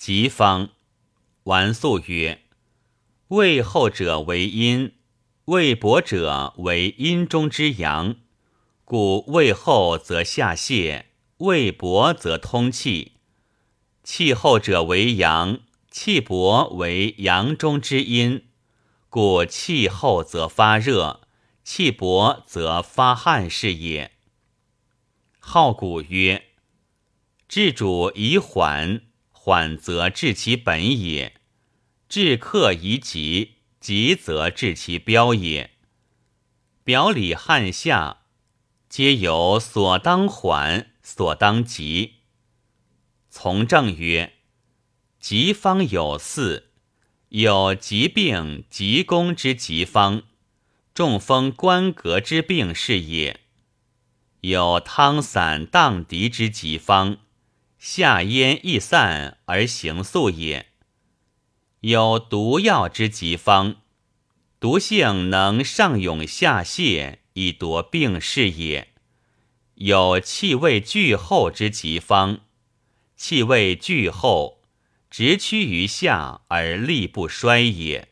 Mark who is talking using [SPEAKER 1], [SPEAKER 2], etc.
[SPEAKER 1] 疾方，完素曰：胃后者为阴，胃薄者为阴中之阳，故胃后则下泄，胃薄则通气。气厚者为阳，气薄为阳中之阴，故气后则发热，气薄则发汗是也。好古曰：治主以缓，缓则治其本也；治克以急，急则治其标也。表里汗下，皆有所当缓，所当急。从政曰：疾方有四，有疾病急攻之疾方，中风关格之病是也；有汤散荡涤之疾方，下咽易散而行速也；有毒药之疾方，毒性能上涌下泄以夺病势也；有气味聚后之疾方。气味聚后，直趋于下而力不衰也。